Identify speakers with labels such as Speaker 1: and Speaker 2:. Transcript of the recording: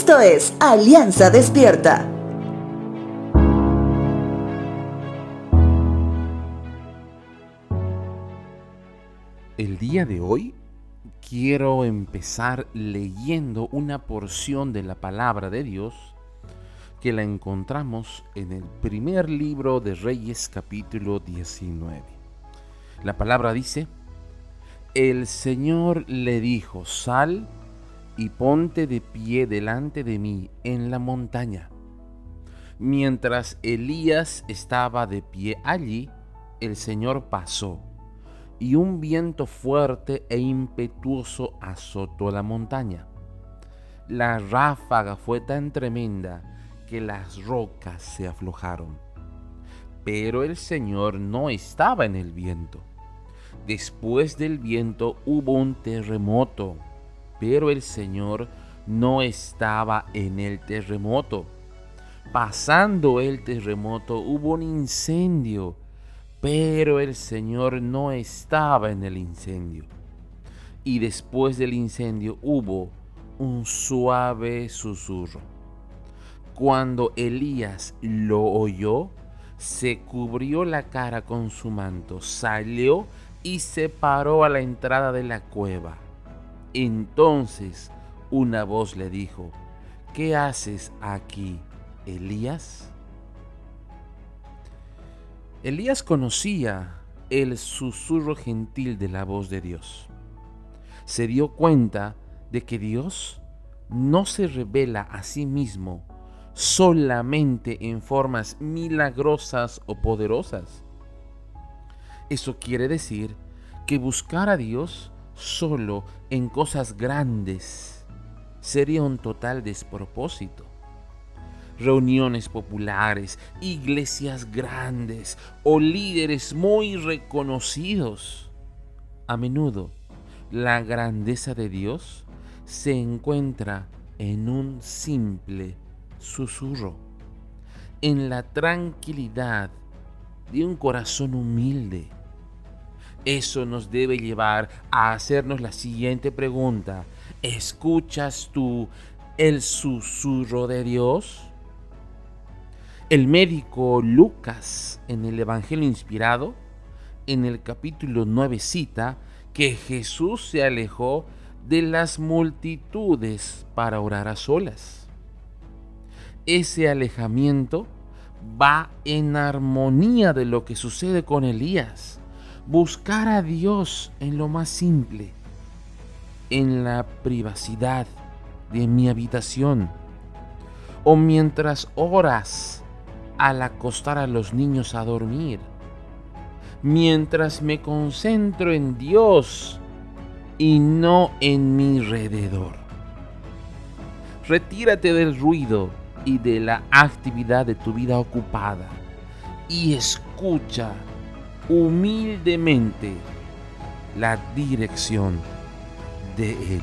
Speaker 1: Esto es Alianza Despierta.
Speaker 2: El día de hoy quiero empezar leyendo una porción de la palabra de Dios que la encontramos en el primer libro de Reyes capítulo 19. La palabra dice, el Señor le dijo, sal y ponte de pie delante de mí en la montaña. Mientras Elías estaba de pie allí, el Señor pasó, y un viento fuerte e impetuoso azotó la montaña. La ráfaga fue tan tremenda que las rocas se aflojaron. Pero el Señor no estaba en el viento. Después del viento hubo un terremoto pero el Señor no estaba en el terremoto. Pasando el terremoto hubo un incendio, pero el Señor no estaba en el incendio. Y después del incendio hubo un suave susurro. Cuando Elías lo oyó, se cubrió la cara con su manto, salió y se paró a la entrada de la cueva. Entonces una voz le dijo, ¿qué haces aquí, Elías? Elías conocía el susurro gentil de la voz de Dios. Se dio cuenta de que Dios no se revela a sí mismo solamente en formas milagrosas o poderosas. Eso quiere decir que buscar a Dios solo en cosas grandes sería un total despropósito. Reuniones populares, iglesias grandes o líderes muy reconocidos. A menudo, la grandeza de Dios se encuentra en un simple susurro, en la tranquilidad de un corazón humilde eso nos debe llevar a hacernos la siguiente pregunta. ¿Escuchas tú el susurro de Dios? El médico Lucas en el Evangelio inspirado, en el capítulo 9 cita que Jesús se alejó de las multitudes para orar a solas. Ese alejamiento va en armonía de lo que sucede con Elías buscar a Dios en lo más simple, en la privacidad de mi habitación, o mientras oras al acostar a los niños a dormir, mientras me concentro en Dios y no en mi alrededor. Retírate del ruido y de la actividad de tu vida ocupada y escucha humildemente la dirección de Él.